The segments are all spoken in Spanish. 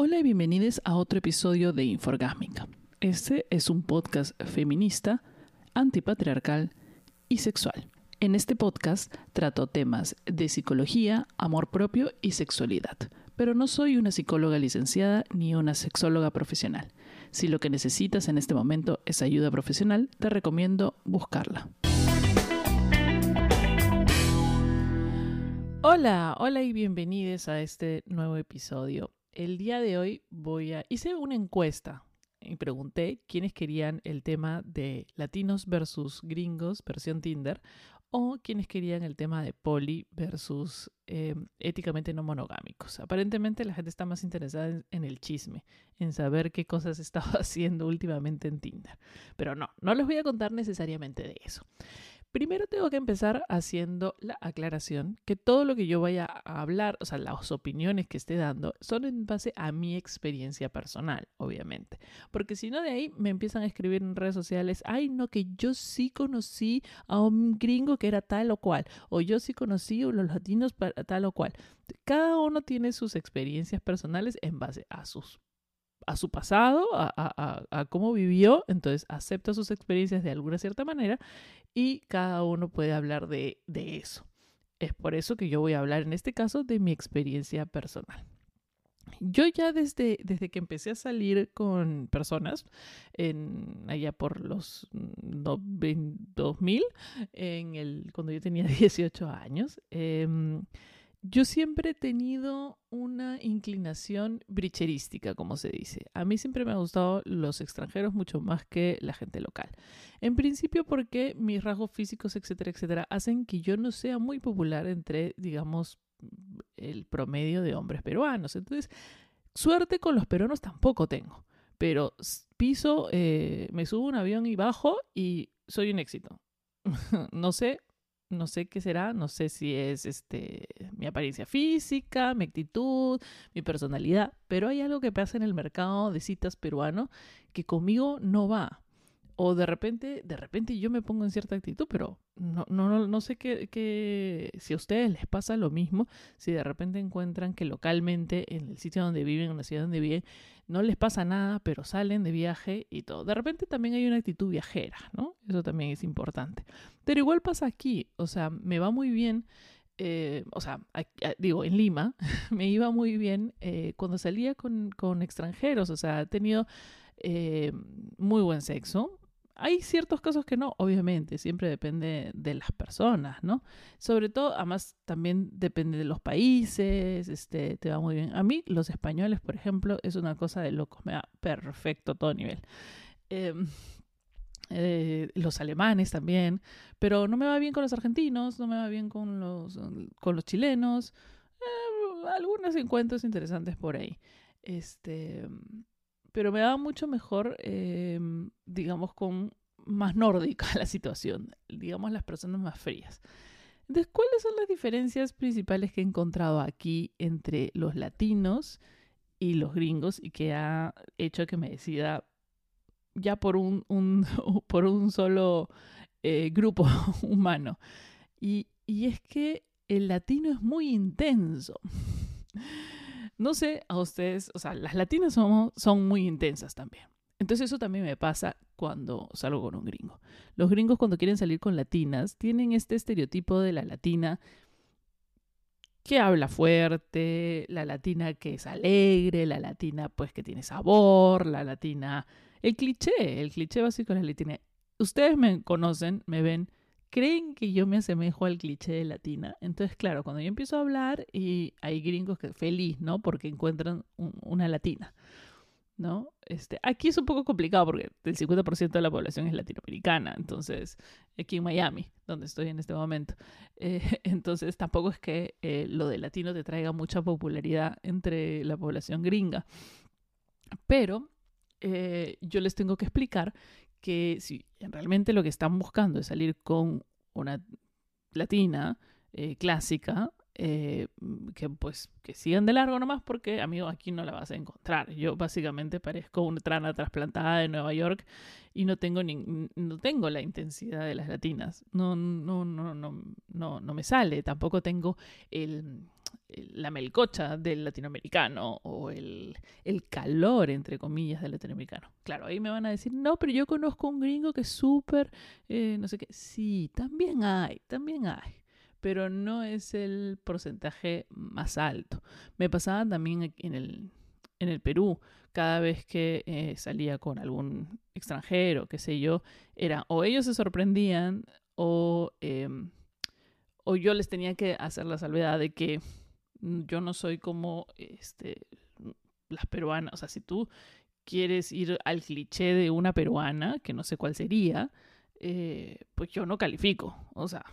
Hola y bienvenidos a otro episodio de Inforgásmica. Este es un podcast feminista, antipatriarcal y sexual. En este podcast trato temas de psicología, amor propio y sexualidad, pero no soy una psicóloga licenciada ni una sexóloga profesional. Si lo que necesitas en este momento es ayuda profesional, te recomiendo buscarla. Hola, hola y bienvenidos a este nuevo episodio el día de hoy voy a... Hice una encuesta y pregunté quiénes querían el tema de latinos versus gringos, versión Tinder, o quiénes querían el tema de poli versus eh, éticamente no monogámicos. Aparentemente la gente está más interesada en, en, el chisme, en saber qué cosas estaba haciendo últimamente en Tinder. Pero no, no les voy a contar necesariamente de eso. Primero tengo que empezar haciendo la aclaración que todo lo que yo vaya a hablar, o sea, las opiniones que esté dando, son en base a mi experiencia personal, obviamente. Porque si no, de ahí me empiezan a escribir en redes sociales, ay, no, que yo sí conocí a un gringo que era tal o cual, o yo sí conocí a los latinos para tal o cual. Cada uno tiene sus experiencias personales en base a sus a su pasado, a, cómo vivió, entonces acepta sus experiencias de alguna cierta manera y cada uno puede hablar de, eso. Es por eso que yo voy a hablar en este caso de mi experiencia personal. Yo ya desde, desde que empecé a salir con personas, en, allá por los 2000, en el, cuando yo tenía 18 años, eh, yo siempre he tenido una inclinación bricherística, como se dice. A mí siempre me han gustado los extranjeros mucho más que la gente local. En principio porque mis rasgos físicos, etcétera, etcétera, hacen que yo no sea muy popular entre, digamos, el promedio de hombres peruanos. Entonces, suerte con los peruanos tampoco tengo. Pero piso, eh, me subo un avión y bajo y soy un éxito. no sé, no sé qué será, no sé si es este mi apariencia física, mi actitud, mi personalidad, pero hay algo que pasa en el mercado de citas peruano que conmigo no va. O de repente, de repente yo me pongo en cierta actitud, pero no, no, no sé qué, si a ustedes les pasa lo mismo, si de repente encuentran que localmente en el sitio donde viven, en la ciudad donde viven, no les pasa nada, pero salen de viaje y todo. De repente también hay una actitud viajera, ¿no? Eso también es importante. Pero igual pasa aquí, o sea, me va muy bien. Eh, o sea, digo, en Lima me iba muy bien eh, cuando salía con, con, extranjeros, o sea, he tenido eh, muy buen sexo, hay ciertos casos que no, obviamente, siempre depende de las personas, ¿no? Sobre todo, además, también depende de los países, este, te va muy bien. A mí, los españoles, por ejemplo, es una cosa de locos, me da perfecto todo nivel. Em, eh, los alemanes también, pero no me va bien con los argentinos, no me va bien con los, con los chilenos, eh, algunos encuentros interesantes por ahí. Este, pero me daba mucho mejor, em, digamos, con más nórdica la situación, digamos, las personas más frías. Entonces, ¿cuáles son las diferencias principales que he encontrado aquí entre los latinos y los gringos y que ha hecho que me decida ya por un, por un solo eh, grupo humano? Y, y es que el latino es muy intenso. No sé a ustedes, o sea, las latinas son, son muy intensas también. Entonces eso también me pasa cuando salgo con un gringo. Los gringos cuando quieren salir con latinas tienen este estereotipo de la latina que habla fuerte, la latina que es alegre, la latina pues que tiene sabor, la latina... El cliché, el cliché básico de la latina. Ustedes me conocen, me ven creen que yo me asemejo al cliché de latina. Entonces, claro, cuando yo empiezo a hablar y hay gringos que feliz, ¿no? Porque encuentran una latina, ¿no? Este, aquí es un poco complicado porque el 50% de la población es latinoamericana, entonces, aquí en Miami, donde estoy en este momento. Eh, entonces, tampoco es que eh, lo de latino te traiga mucha popularidad entre la población gringa. Pero eh, yo les tengo que explicar que si realmente lo que están buscando es salir con una latina eh, clásica, eh, que pues que sigan de largo nomás porque, amigo, aquí no la vas a encontrar. Yo básicamente parezco una trana trasplantada de Nueva York y no tengo, ni, no tengo la intensidad de las latinas. No, no, no, no, no, no me sale. Tampoco tengo el, la melcocha del latinoamericano o el, el, calor, entre comillas, del latinoamericano. Claro, ahí me van a decir, no, pero yo conozco un gringo que es súper, eh, no sé qué. Sí, también hay, también hay, pero no es el porcentaje más alto. Me pasaba también en el, en el Perú, cada vez que eh, salía con algún extranjero, qué sé yo, era o ellos se sorprendían o, em, o yo les tenía que hacer la salvedad de que yo no soy como este, las peruanas. O sea, si tú quieres ir al cliché de una peruana, que no sé cuál sería, eh, pues yo no califico. O sea,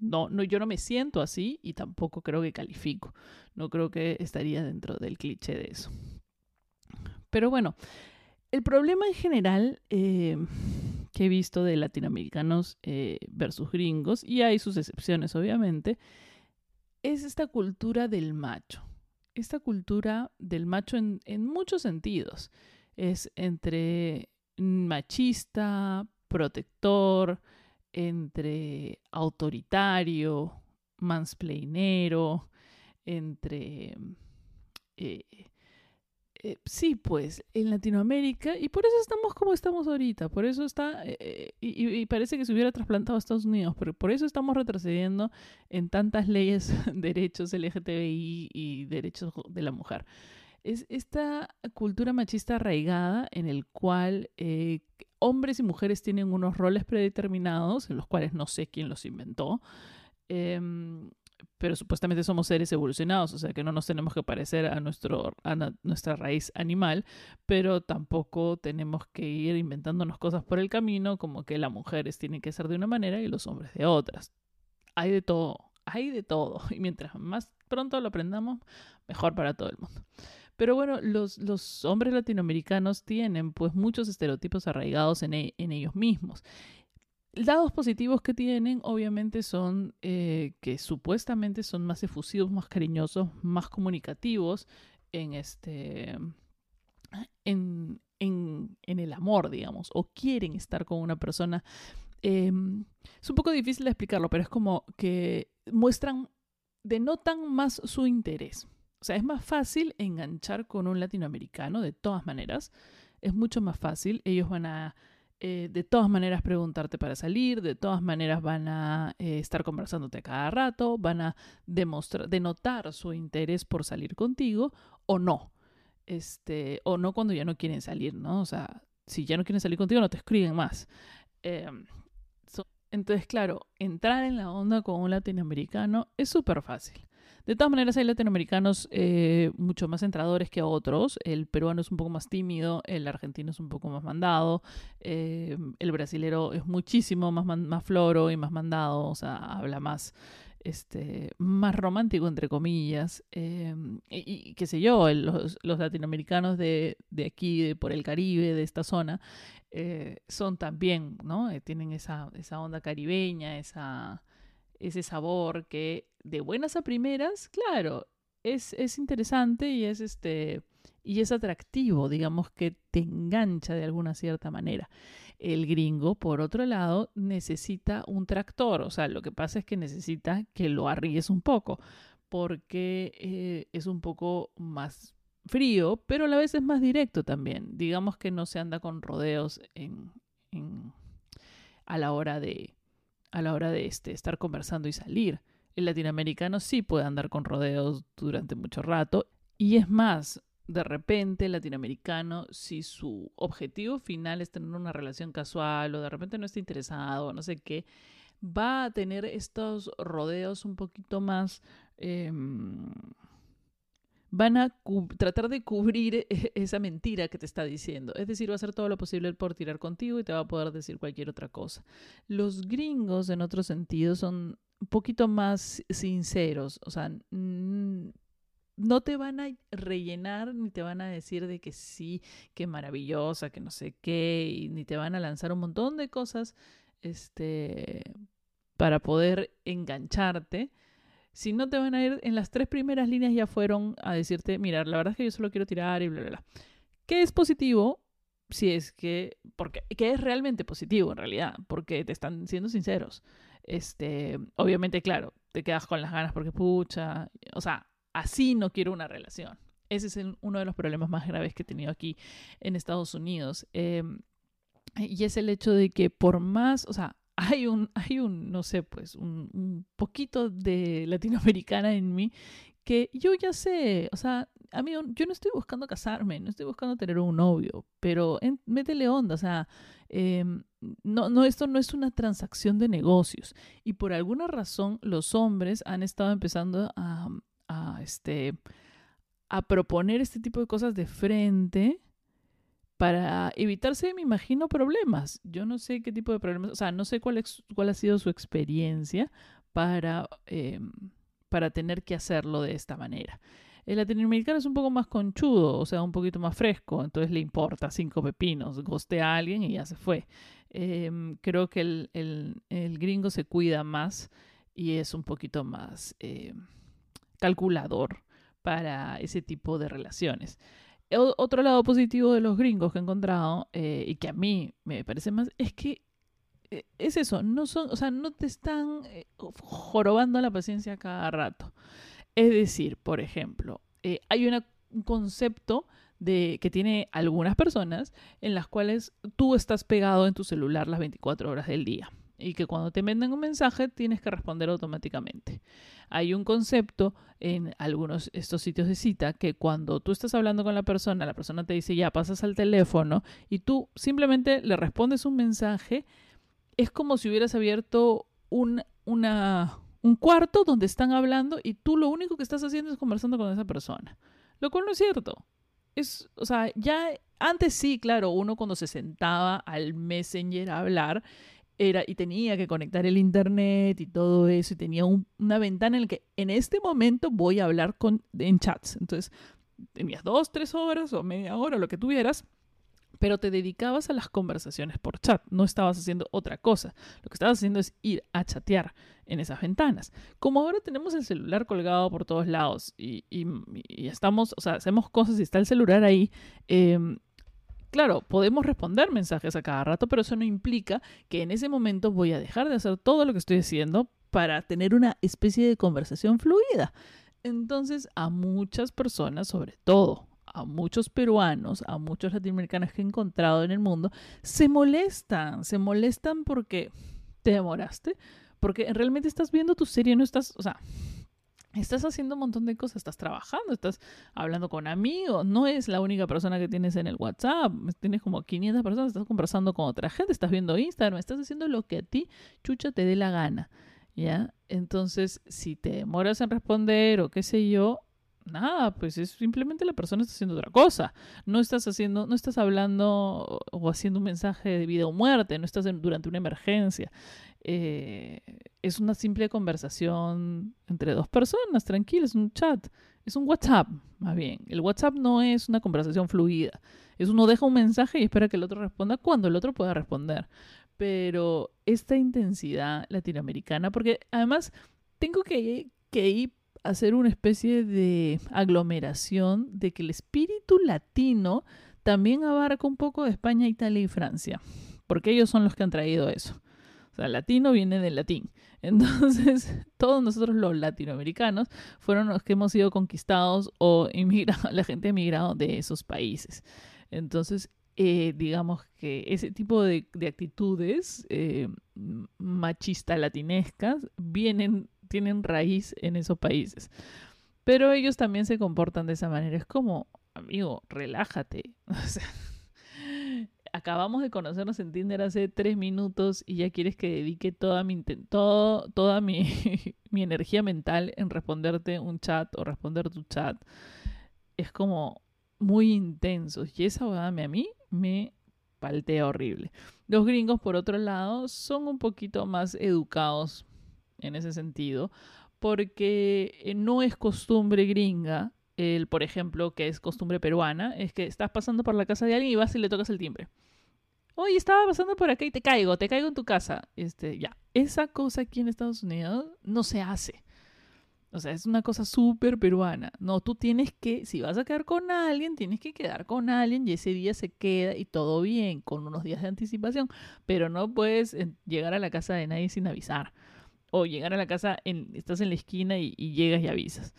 no, no, yo no me siento así y tampoco creo que califico. No creo que estaría dentro del cliché de eso. Pero bueno, el problema en general eh, que he visto de latinoamericanos eh, versus gringos, y hay sus excepciones obviamente, es esta cultura del macho. Esta cultura del macho en, muchos sentidos. Es entre machista, protector, entre autoritario, mansplainero, entre eh, eh, sí, pues, en Latinoamérica, y por eso estamos como estamos ahorita, por eso está, eh, y, parece que se hubiera trasplantado a Estados Unidos, pero por eso estamos retrocediendo en tantas leyes, derechos LGTBI y derechos de la mujer. Es esta cultura machista arraigada en el cual eh, hombres y mujeres tienen unos roles predeterminados, en los cuales no sé quién los inventó, em, pero supuestamente somos seres evolucionados, o sea que no nos tenemos que parecer a, nuestro, a nuestra raíz animal, pero tampoco tenemos que ir inventándonos cosas por el camino, como que las mujeres tienen que ser de una manera y los hombres de otras. Hay de todo, hay de todo, y mientras más pronto lo aprendamos, mejor para todo el mundo. Pero bueno, los, los hombres latinoamericanos tienen pues muchos estereotipos arraigados en, e, en ellos mismos lados positivos que tienen, obviamente, son eh, que supuestamente son más efusivos, más cariñosos, más comunicativos en este. En, en, en el amor, digamos, o quieren estar con una persona. Em, es un poco difícil de explicarlo, pero es como que muestran, denotan más su interés. O sea, es más fácil enganchar con un latinoamericano, de todas maneras. Es mucho más fácil. Ellos van a eh, de todas maneras preguntarte para salir, de todas maneras van a eh, estar conversándote cada rato, van a demostrar, denotar su interés por salir contigo o no. Este, o no cuando ya no quieren salir, ¿no? O sea, si ya no quieren salir contigo, no te escriben más. Em, entonces, claro, entrar en la onda con un latinoamericano es súper fácil. De todas maneras, hay latinoamericanos eh, mucho más entradores que otros. El peruano es un poco más tímido, el argentino es un poco más mandado, eh, el brasilero es muchísimo más, más floro y más mandado, o sea, habla más este, más romántico, entre comillas, eh, y, qué sé yo, los, latinoamericanos de, de, aquí, por el Caribe, de esta zona, son también, ¿no? tienen esa, esa onda caribeña, esa, ese sabor que de buenas a primeras, claro, es, es interesante y es este y es atractivo, digamos que te engancha de alguna cierta manera. El gringo, por otro lado, necesita un tractor, o sea, lo que pasa es que necesita que lo arriesgues un poco, porque eh, es un poco más frío, pero a la vez es más directo también. Digamos que no se anda con rodeos en, en, a la hora de, a la hora de este, estar conversando y salir. El latinoamericano sí puede andar con rodeos durante mucho rato. Y es más, de repente el latinoamericano, si su objetivo final es tener una relación casual o de repente no está interesado, no sé qué, va a tener estos rodeos un poquito más... Em, van a tratar de cubrir e-, esa mentira que te está diciendo. Es decir, va a hacer todo lo posible por tirar contigo y te va a poder decir cualquier otra cosa. Los gringos, en otro sentido, son un poquito más sinceros. O sea, no te van a rellenar ni te van a decir de que sí, que maravillosa, que no sé qué, ni te van a lanzar un montón de cosas este, para poder engancharte si no te van a ir en las tres primeras líneas ya fueron a decirte, mira, la verdad es que yo solo quiero tirar y bla, bla, bla. ¿Qué es positivo? Si es que, porque, que es realmente positivo en realidad, porque te están siendo sinceros. Este, obviamente, claro, te quedas con las ganas porque pucha, o sea, así no quiero una relación. Ese es uno de los problemas más graves que he tenido aquí en Estados Unidos. Em, y es el hecho de que por más, o sea, hay un, hay un, no sé, pues, un, un poquito de latinoamericana en mí que yo ya sé, o sea, amigo, yo no estoy buscando casarme, no estoy buscando tener un novio, pero métele onda, o sea, em, no, no, esto no es una transacción de negocios. Y por alguna razón los hombres han estado empezando a, a, este, a proponer este tipo de cosas de frente para evitarse, me imagino, problemas. Yo no sé qué tipo de problemas, o sea, no sé cuál, ha sido su experiencia para, em, para tener que hacerlo de esta manera. El latinoamericano es un poco más conchudo, o sea, un poquito más fresco, entonces le importa cinco pepinos, goste a alguien y ya se fue. Em, creo que el, gringo se cuida más y es un poquito más em, calculador para ese tipo de relaciones. Otro lado positivo de los gringos que he encontrado eh, y que a mí me parece más es que eh, es eso, no son, o sea, no te están eh, jorobando la paciencia cada rato. Es decir, por ejemplo, hay un concepto de, que tiene algunas personas en las cuales tú estás pegado en tu celular las 24 horas del día y que cuando te manden un mensaje tienes que responder automáticamente. Hay un concepto en algunos estos sitios de cita que cuando tú estás hablando con la persona, la persona te dice ya pasas al teléfono y tú simplemente le respondes un mensaje, es como si hubieras abierto un, un cuarto donde están hablando y tú lo único que estás haciendo es conversando con esa persona. Lo cual no es cierto. Es, o sea, ya antes sí, claro, uno cuando se sentaba al Messenger a hablar era y tenía que conectar el internet y todo eso y tenía una ventana en la que en este momento voy a hablar con en chats. Entonces, tenías dos, tres horas o media hora, lo que tuvieras pero te dedicabas a las conversaciones por chat, no estabas haciendo otra cosa. Lo que estabas haciendo es ir a chatear en esas ventanas. Como ahora tenemos el celular colgado por todos lados y, estamos, o sea, hacemos cosas y está el celular ahí, em, claro, podemos responder mensajes a cada rato, pero eso no implica que en ese momento voy a dejar de hacer todo lo que estoy haciendo para tener una especie de conversación fluida. Entonces, a muchas personas, sobre todo a muchos peruanos, a muchos latinoamericanos que he encontrado en el mundo, se molestan, se molestan porque te demoraste, porque realmente estás viendo tu serie, no estás, o sea, estás haciendo un montón de cosas, estás trabajando, estás hablando con amigos, no es la única persona que tienes en el WhatsApp, tienes como 500 personas, estás conversando con otra gente, estás viendo Instagram, estás haciendo lo que a ti, chucha, te dé la gana, ¿ya? Entonces, si te demoras en responder o qué sé yo, nada, pues es simplemente la persona está haciendo otra cosa. No estás haciendo, no estás hablando o haciendo un mensaje de vida o muerte, no estás durante una emergencia. Eh, es una simple conversación entre dos personas, tranquilo, es un chat, es un WhatsApp, más bien. El WhatsApp no es una conversación fluida, es uno deja un mensaje y espera que el otro responda cuando el otro pueda responder. Pero esta intensidad latinoamericana, porque además tengo que, ir hacer una especie de aglomeración de que el espíritu latino también abarca un poco de España, Italia y Francia, porque ellos son los que han traído eso. O sea, latino viene del latín. Entonces, todos nosotros los latinoamericanos fueron los que hemos sido conquistados o inmigrado, la gente ha emigrado de esos países. Entonces, eh, digamos que ese tipo de, actitudes eh, machista latinescas vienen tienen raíz en esos países. Pero ellos también se comportan de esa manera. Es como, amigo, relájate. acabamos de conocernos en Tinder hace tres minutos y ya quieres que dedique toda mi, todo, toda mi, mi energía mental en responderte un chat o responder tu chat. Es como muy intenso. Y esa verdad a mí me paltea horrible. Los gringos, por otro lado, son un poquito más educados en ese sentido, porque eh, no es costumbre gringa, el, por ejemplo, que es costumbre peruana, es que estás pasando por la casa de alguien y vas y le tocas el timbre. Oye, estaba pasando por acá y te caigo, te caigo en tu casa. Este, ya. Esa cosa aquí en Estados Unidos no se hace. O sea, es una cosa súper peruana. No, tú tienes que, si vas a quedar con alguien, tienes que quedar con alguien y ese día se queda y todo bien, con unos días de anticipación. Pero no puedes eh, llegar a la casa de nadie sin avisar o llegar a la casa, en, estás en la esquina y, llegas y avisas.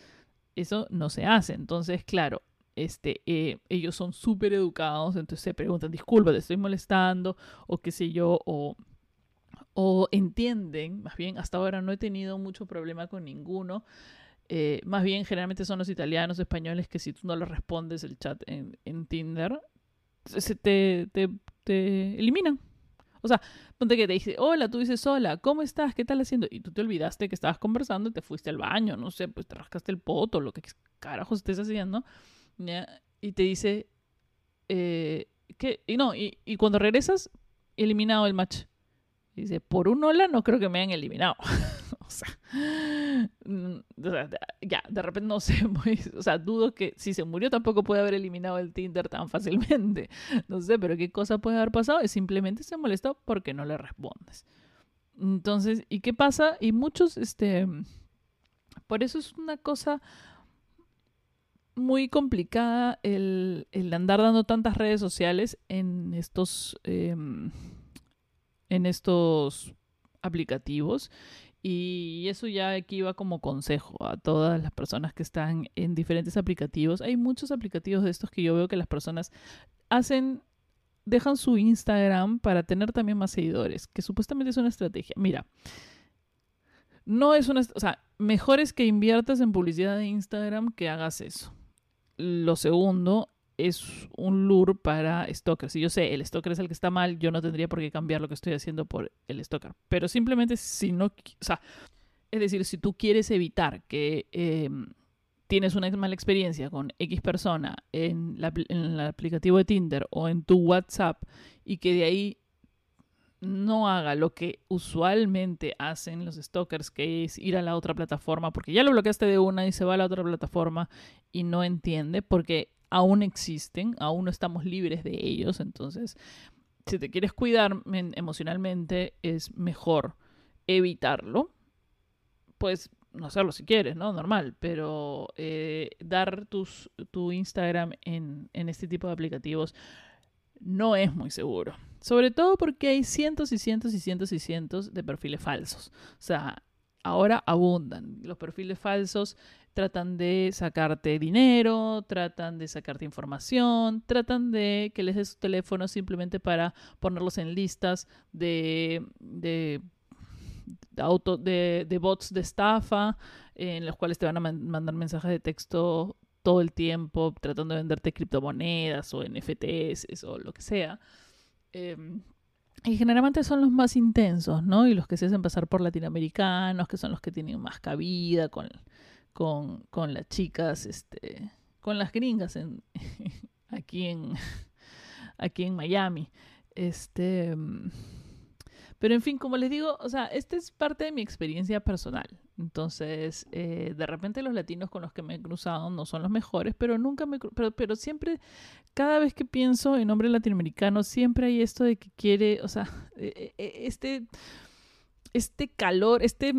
Eso no se hace. Entonces, claro, este, eh, ellos son súper educados, entonces se preguntan, disculpa, te estoy molestando, o qué sé yo, o, o entienden, más bien, hasta ahora no he tenido mucho problema con ninguno. Eh, más bien, generalmente son los italianos, españoles, que si tú no les respondes el chat en, en Tinder, se te, te, te eliminan. O sea, ponte que te dice, hola, tú dices, hola, ¿cómo estás? ¿Qué tal haciendo? Y tú te olvidaste que estabas conversando y te fuiste al baño, no sé, pues te rascaste el poto, lo que carajos estés haciendo. Y te dice, eh. Y no, y, y cuando regresas, eliminado el match. Y dice, por un hola no creo que me hayan eliminado. Mm, o sea, ya, de repente no sé, o sea, dudo que si se murió tampoco puede haber eliminado el Tinder tan fácilmente. No sé, pero qué cosa puede haber pasado es simplemente se molestó porque no le respondes. Entonces, ¿y qué pasa? Y muchos, este, por eso es una cosa muy complicada el, el andar dando tantas redes sociales en estos, em, en estos aplicativos y eso ya aquí va como consejo a todas las personas que están en diferentes aplicativos. Hay muchos aplicativos de estos que yo veo que las personas hacen, dejan su Instagram para tener también más seguidores, que supuestamente es una estrategia. Mira, no es una, o sea, mejor es que inviertas en publicidad de Instagram que hagas eso. Lo segundo es un lure para stalkers. Si yo sé, el stalker es el que está mal, yo no tendría por qué cambiar lo que estoy haciendo por el stalker. Pero simplemente si no, o sea, es decir, si tú quieres evitar que em, tienes una mala experiencia con X persona en, en el aplicativo de Tinder o en tu WhatsApp y que de ahí no haga lo que usualmente hacen los stalkers, que es ir a la otra plataforma, porque ya lo bloqueaste de una y se va a la otra plataforma y no entiende, porque aún existen, aún no estamos libres de ellos, entonces si te quieres cuidar emocionalmente es mejor evitarlo, pues no hacerlo si quieres, ¿no? Normal, pero eh, dar tus, tu Instagram en, en este tipo de aplicativos no es muy seguro. Sobre todo porque hay cientos y cientos y cientos y cientos de perfiles falsos. O sea, ahora abundan. Los perfiles falsos tratan de sacarte dinero, tratan de sacarte información, tratan de que les des su teléfono simplemente para ponerlos en listas de, de, auto, de, de bots de estafa, en los cuales te van a mandar mensajes de texto todo el tiempo tratando de venderte criptomonedas o NFTs o lo que sea. Em, y generalmente son los más intensos, ¿no? Y los que se hacen pasar por latinoamericanos, que son los que tienen más cabida con, con, con las chicas, este, con las gringas en, aquí, en, aquí en Miami. Este, pero en fin, como les digo, o sea, esta es parte de mi experiencia personal. Entonces, eh, de repente los latinos con los que me he cruzado no son los mejores, pero nunca me... Pero, pero siempre, cada vez que pienso en hombre latinoamericano, siempre hay esto de que quiere, o sea, e, e, e, este este calor, este,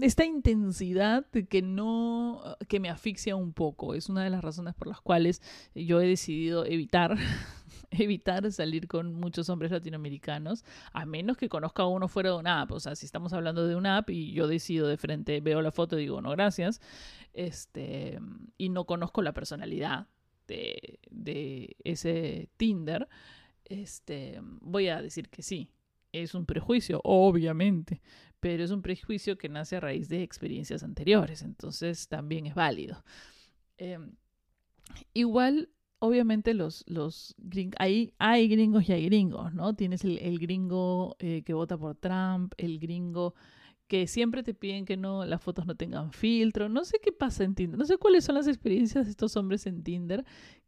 esta intensidad que no, que me asfixia un poco. Es una de las razones por las cuales yo he decidido evitar evitar salir con muchos hombres latinoamericanos, a menos que conozca a uno fuera de una app. O sea, si estamos hablando de una app y yo decido de frente, veo la foto y digo, no, gracias, este, y no conozco la personalidad de, de ese Tinder, este, voy a decir que sí. Es un prejuicio, obviamente, pero es un prejuicio que nace a raíz de experiencias anteriores, entonces también es válido. Em, igual obviamente los, los gringos, hay, gringos y hay gringos, ¿no? Tienes el, gringo eh, que vota por Trump, el gringo que siempre te piden que no las fotos no tengan filtro. No sé qué pasa en Tinder. No sé cuáles son las experiencias de estos hombres en Tinder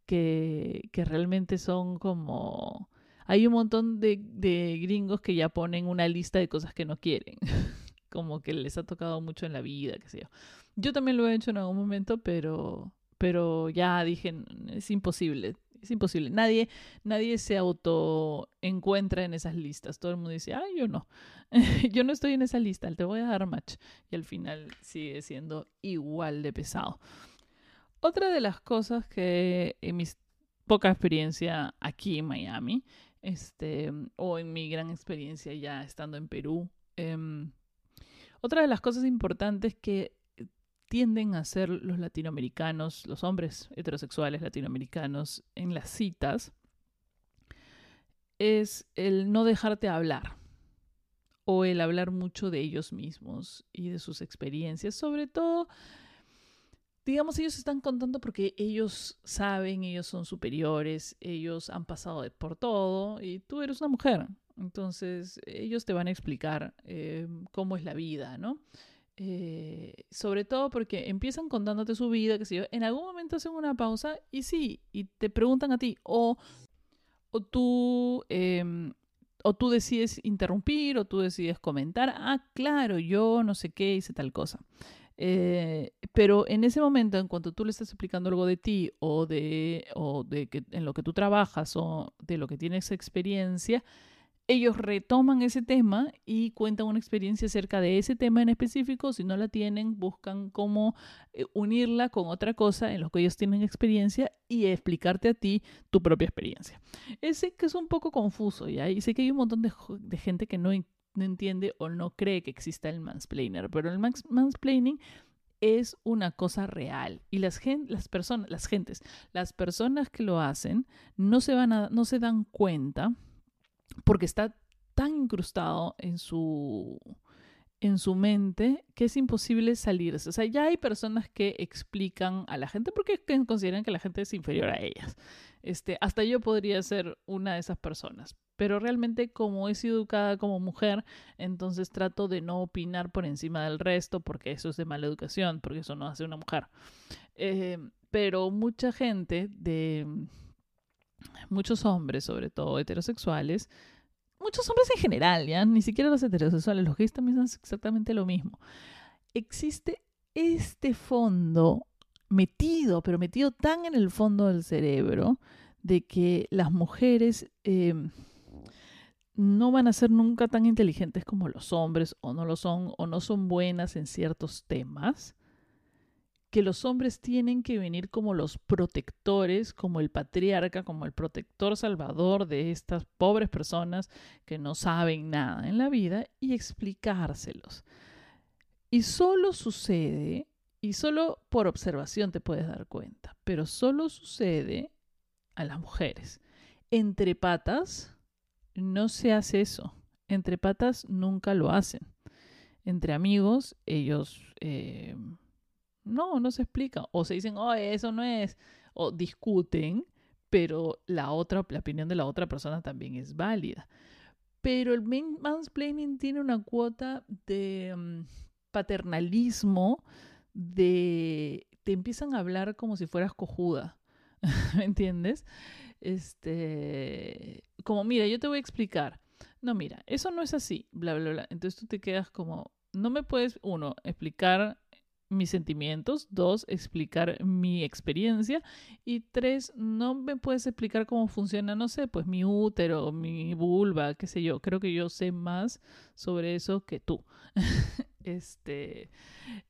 que, que realmente son como... Hay un montón de, de gringos que ya ponen una lista de cosas que no quieren. como que les ha tocado mucho en la vida, qué sé yo. Yo también lo he hecho en algún momento, pero pero ya dije, es imposible, es imposible. Nadie, nadie se auto encuentra en esas listas. Todo el mundo dice, ay, yo no, yo no estoy en esa lista, te voy a dar match. Y al final sigue siendo igual de pesado. Otra de las cosas que en mi poca experiencia aquí en Miami, este, o en mi gran experiencia ya estando en Perú, em, Otra de las cosas importantes que tienden a hacer los latinoamericanos, los hombres heterosexuales latinoamericanos en las citas, es el no dejarte hablar o el hablar mucho de ellos mismos y de sus experiencias, sobre todo, digamos, ellos están contando porque ellos saben, ellos son superiores, ellos han pasado por todo y tú eres una mujer, entonces ellos te van a explicar eh, cómo es la vida, ¿no? Eh, sobre todo porque empiezan contándote su vida, que si en algún momento hacen una pausa y sí, y te preguntan a ti, o, o tú em, o tú decides interrumpir o tú decides comentar, ah, claro, yo no sé qué hice tal cosa. Eh, pero en ese momento, en cuanto tú le estás explicando algo de ti o de, o de que, en lo que tú trabajas o de lo que tienes experiencia, ellos retoman ese tema y cuentan una experiencia acerca de ese tema en específico. Si no la tienen, buscan cómo eh, unirla con otra cosa en lo que ellos tienen experiencia y explicarte a ti tu propia experiencia. Ese que es un poco confuso, ¿ya? Y sé que hay un montón de, gente que no, no, entiende o no cree que exista el mansplainer, pero el mansplaining es una cosa real y las, las personas, las gentes, las personas que lo hacen no se, van a, no se dan cuenta porque está tan incrustado en su, en su mente que es imposible salirse. O sea, ya hay personas que explican a la gente porque consideran que la gente es inferior a ellas. Este, hasta yo podría ser una de esas personas. Pero realmente como he sido educada como mujer, entonces trato de no opinar por encima del resto porque eso es de mala educación, porque eso no hace una mujer. Eh, pero mucha gente de muchos hombres, sobre todo heterosexuales, muchos hombres en general, ya ni siquiera los heterosexuales, los gays también son exactamente lo mismo. Existe este fondo metido, pero metido tan en el fondo del cerebro, de que las mujeres em, no van a ser nunca tan inteligentes como los hombres, o no lo son, o no son buenas en ciertos temas, que los hombres tienen que venir como los protectores, como el patriarca, como el protector salvador de estas pobres personas que no saben nada en la vida y explicárselos. Y solo sucede, y solo por observación te puedes dar cuenta, pero solo sucede a las mujeres. Entre patas no se hace eso. Entre patas nunca lo hacen. Entre amigos, ellos eh, no, no se explica. O se dicen, oh, eso no es. O discuten, pero la otra, la opinión de la otra persona también es válida. Pero el mansplaining tiene una cuota de mm, paternalismo, de te empiezan a hablar como si fueras cojuda. ¿Me entiendes? Este, como, mira, yo te voy a explicar. No, mira, eso no es así, bla, bla, bla. Entonces tú te quedas como, no me puedes, uno, explicar mis sentimientos, dos, explicar mi experiencia y tres, no me puedes explicar cómo funciona, no sé, pues mi útero, mi vulva, qué sé yo, creo que yo sé más sobre eso que tú. este,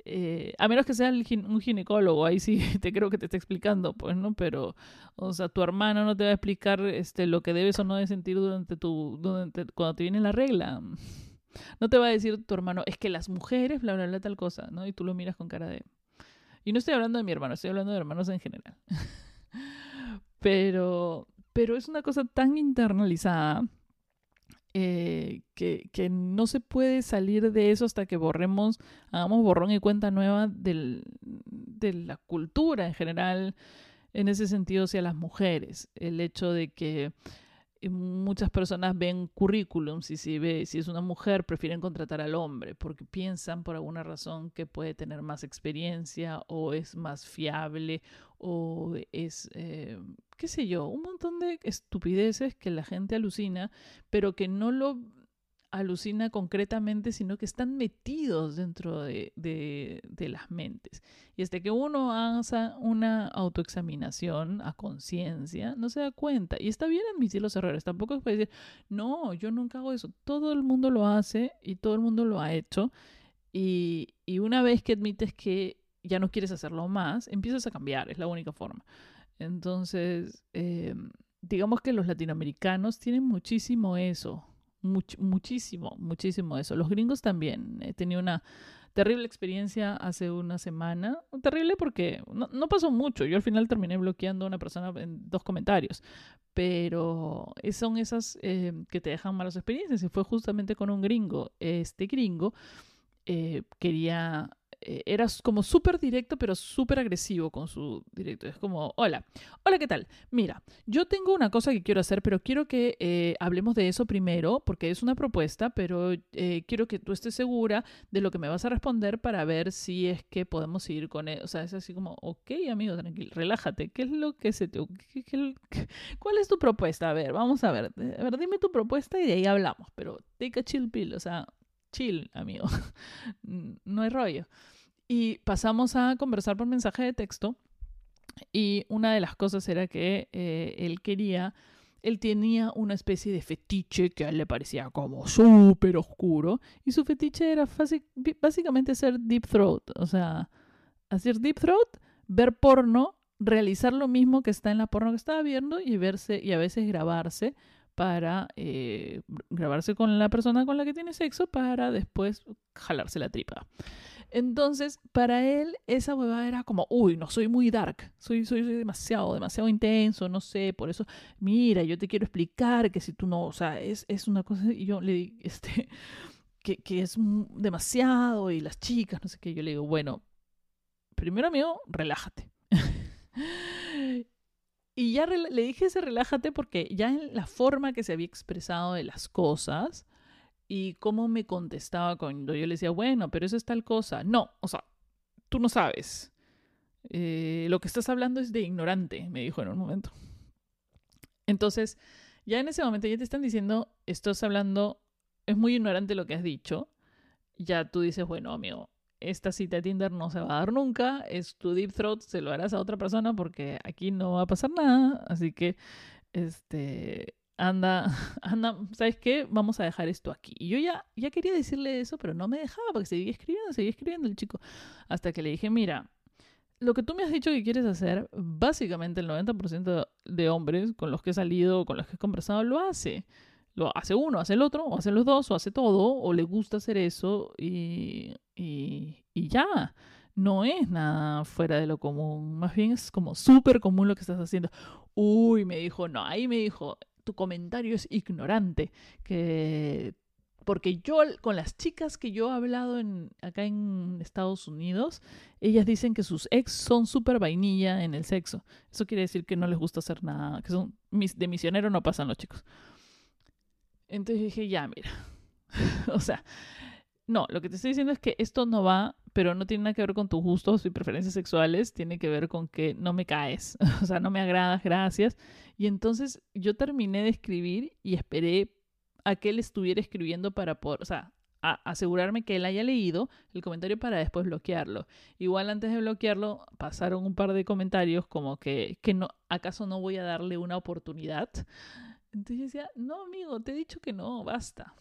eh, a menos que sea un ginecólogo, ahí sí te creo que te está explicando, pues, ¿no? Pero, o sea, tu hermano no te va a explicar este, lo que debes o no de sentir durante tu, durante, cuando te viene la regla. No te va a decir tu hermano, es que las mujeres, bla, bla, bla, tal cosa, ¿no? Y tú lo miras con cara de... Y no estoy hablando de mi hermano, estoy hablando de hermanos en general. pero, pero es una cosa tan internalizada eh, que, que, no se puede salir de eso hasta que borremos, hagamos borrón y cuenta nueva del, de la cultura en general, en ese sentido hacia las mujeres. El hecho de que muchas personas ven currículums y si, ve, si es una mujer prefieren contratar al hombre porque piensan por alguna razón que puede tener más experiencia o es más fiable o es, eh, qué sé yo, un montón de estupideces que la gente alucina, pero que no lo alucina concretamente, sino que están metidos dentro de, las mentes. Y hasta que uno hace una autoexaminación a conciencia, no se da cuenta. Y está bien admitir los errores, tampoco es para decir, no, yo nunca hago eso. Todo el mundo lo hace y todo el mundo lo ha hecho. Y, una vez que admites que ya no quieres hacerlo más, empiezas a cambiar, es la única forma. Entonces, em, digamos que los latinoamericanos tienen muchísimo eso muchísimo, muchísimo eso. Los gringos también. He tenido una terrible experiencia hace una semana. Terrible porque no, pasó mucho. Yo al final terminé bloqueando a una persona en dos comentarios. Pero son esas eh, que te dejan malas experiencias. Y fue justamente con un gringo. Este gringo eh, quería eh, era como súper directo, pero súper agresivo con su directo. Es como, hola, hola, ¿qué tal? Mira, yo tengo una cosa que quiero hacer, pero quiero que eh, hablemos de eso primero, porque es una propuesta, pero eh, quiero que tú estés segura de lo que me vas a responder para ver si es que podemos seguir con él. O sea, es así como, ok, amigo, tranquilo, relájate. ¿Qué es lo que se te... ¿Cuál es tu propuesta? A ver, vamos a ver. A ver, dime tu propuesta y de ahí hablamos, pero take a chill pill, o sea, chill, amigo. no hay rollo. Y pasamos a conversar por mensaje de texto. Y una de las cosas era que eh, él quería, él tenía una especie de fetiche que a él le parecía como súper oscuro. Y su fetiche era básicamente hacer deep throat. O sea, hacer deep throat, ver porno, realizar lo mismo que está en la porno que estaba viendo y verse y a veces grabarse para eh, grabarse con la persona con la que tiene sexo para después jalarse la tripa. Entonces, para él, esa huevada era como, uy, no soy muy dark, soy, soy, demasiado, demasiado intenso, no sé, por eso, mira, yo te quiero explicar que si tú no, o sea, es, es una cosa, y yo le digo, este, que, que es demasiado, y las chicas, no sé qué, yo le digo, bueno, primero amigo, relájate. y ya le dije ese relájate porque ya en la forma que se había expresado de las cosas, y cómo me contestaba cuando yo le decía, bueno, pero eso es tal cosa. No, o sea, tú no sabes. Eh, lo que estás hablando es de ignorante, me dijo en un momento. Entonces, ya en ese momento ya te están diciendo, estás hablando, es muy ignorante lo que has dicho. Ya tú dices, bueno, amigo, esta cita de Tinder no se va a dar nunca, es tu deep throat, se lo harás a otra persona porque aquí no va a pasar nada. Así que, este, anda, anda, ¿sabes qué? Vamos a dejar esto aquí. Y yo ya, ya quería decirle eso, pero no me dejaba porque seguía escribiendo, seguía escribiendo el chico. Hasta que le dije, mira, lo que tú me has dicho que quieres hacer, básicamente el 90% de hombres con los que he salido, con los que he conversado, lo hace. Lo hace uno, hace el otro, o hace los dos, o hace todo, o le gusta hacer eso y, y, y ya. No es nada fuera de lo común, más bien es como súper común lo que estás haciendo. Uy, me dijo, no, ahí me dijo, tu comentario es ignorante, que porque yo con las chicas que yo he hablado en, acá en Estados Unidos, ellas dicen que sus ex son súper vainilla en el sexo. Eso quiere decir que no les gusta hacer nada, que son de misionero no pasan los chicos. Entonces dije, ya, mira. o sea, no, lo que te estoy diciendo es que esto no va, pero no tiene nada que ver con tus gustos y preferencias sexuales, tiene que ver con que no me caes, o sea, no me agradas, gracias. Y entonces yo terminé de escribir y esperé a que él estuviera escribiendo para poder, o sea, asegurarme que él haya leído el comentario para después bloquearlo. Igual antes de bloquearlo pasaron un par de comentarios como que, que no, ¿acaso no voy a darle una oportunidad? Entonces yo decía, no amigo, te he dicho que no, basta.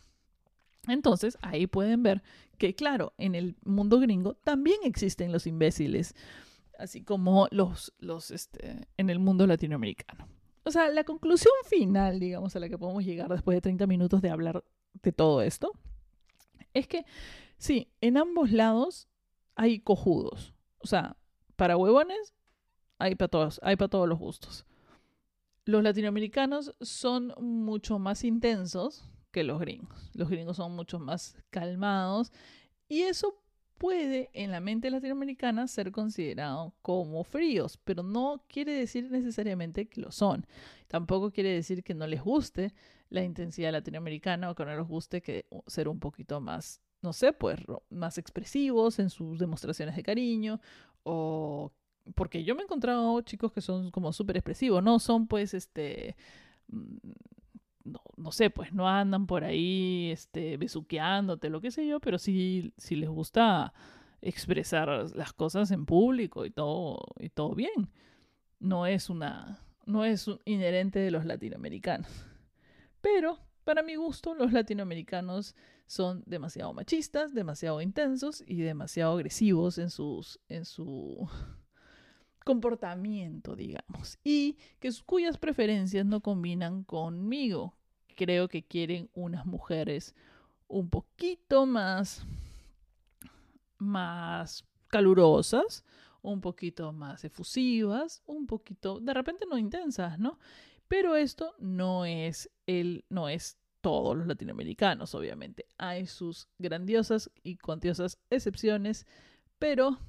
Entonces, ahí pueden ver que, claro, en el mundo gringo también existen los imbéciles, así como los, los este, en el mundo latinoamericano. O sea, la conclusión final, digamos, a la que podemos llegar después de 30 minutos de hablar de todo esto, es que sí, en ambos lados hay cojudos. O sea, para huevones hay para todos, hay para todos los gustos. Los latinoamericanos son mucho más intensos, que los gringos. Los gringos son mucho más calmados y eso puede en la mente latinoamericana ser considerado como fríos, pero no quiere decir necesariamente que lo son. Tampoco quiere decir que no les guste la intensidad latinoamericana o que no les guste que ser un poquito más, no sé, pues más expresivos en sus demostraciones de cariño o porque yo me he encontrado chicos que son como súper expresivos, no son pues este mm, no, no, sé, pues no andan por ahí este, besuqueándote, lo que sé yo, pero sí, sí les gusta expresar las cosas en público y todo, y todo bien. No es una, no es inherente de los latinoamericanos. Pero, para mi gusto, los latinoamericanos son demasiado machistas, demasiado intensos y demasiado agresivos en sus, en su comportamiento, digamos, y que cuyas preferencias no combinan conmigo, creo que quieren unas mujeres un poquito más, más calurosas, un poquito más efusivas, un poquito, de repente no intensas, ¿no? Pero esto no es el, no es todos los latinoamericanos, obviamente. Hay sus grandiosas y cuantiosas excepciones, pero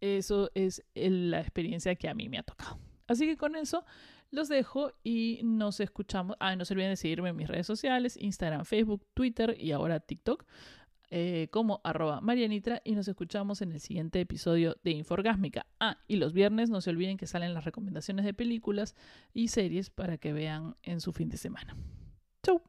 eso es la experiencia que a mí me ha tocado. Así que con eso los dejo y nos escuchamos. Ah, no se olviden de seguirme en mis redes sociales, Instagram, Facebook, Twitter y ahora TikTok. Eh, como arroba Marianitra y nos escuchamos en el siguiente episodio de Inforgásmica. Ah, y los viernes no se olviden que salen las recomendaciones de películas y series para que vean en su fin de semana. Chau.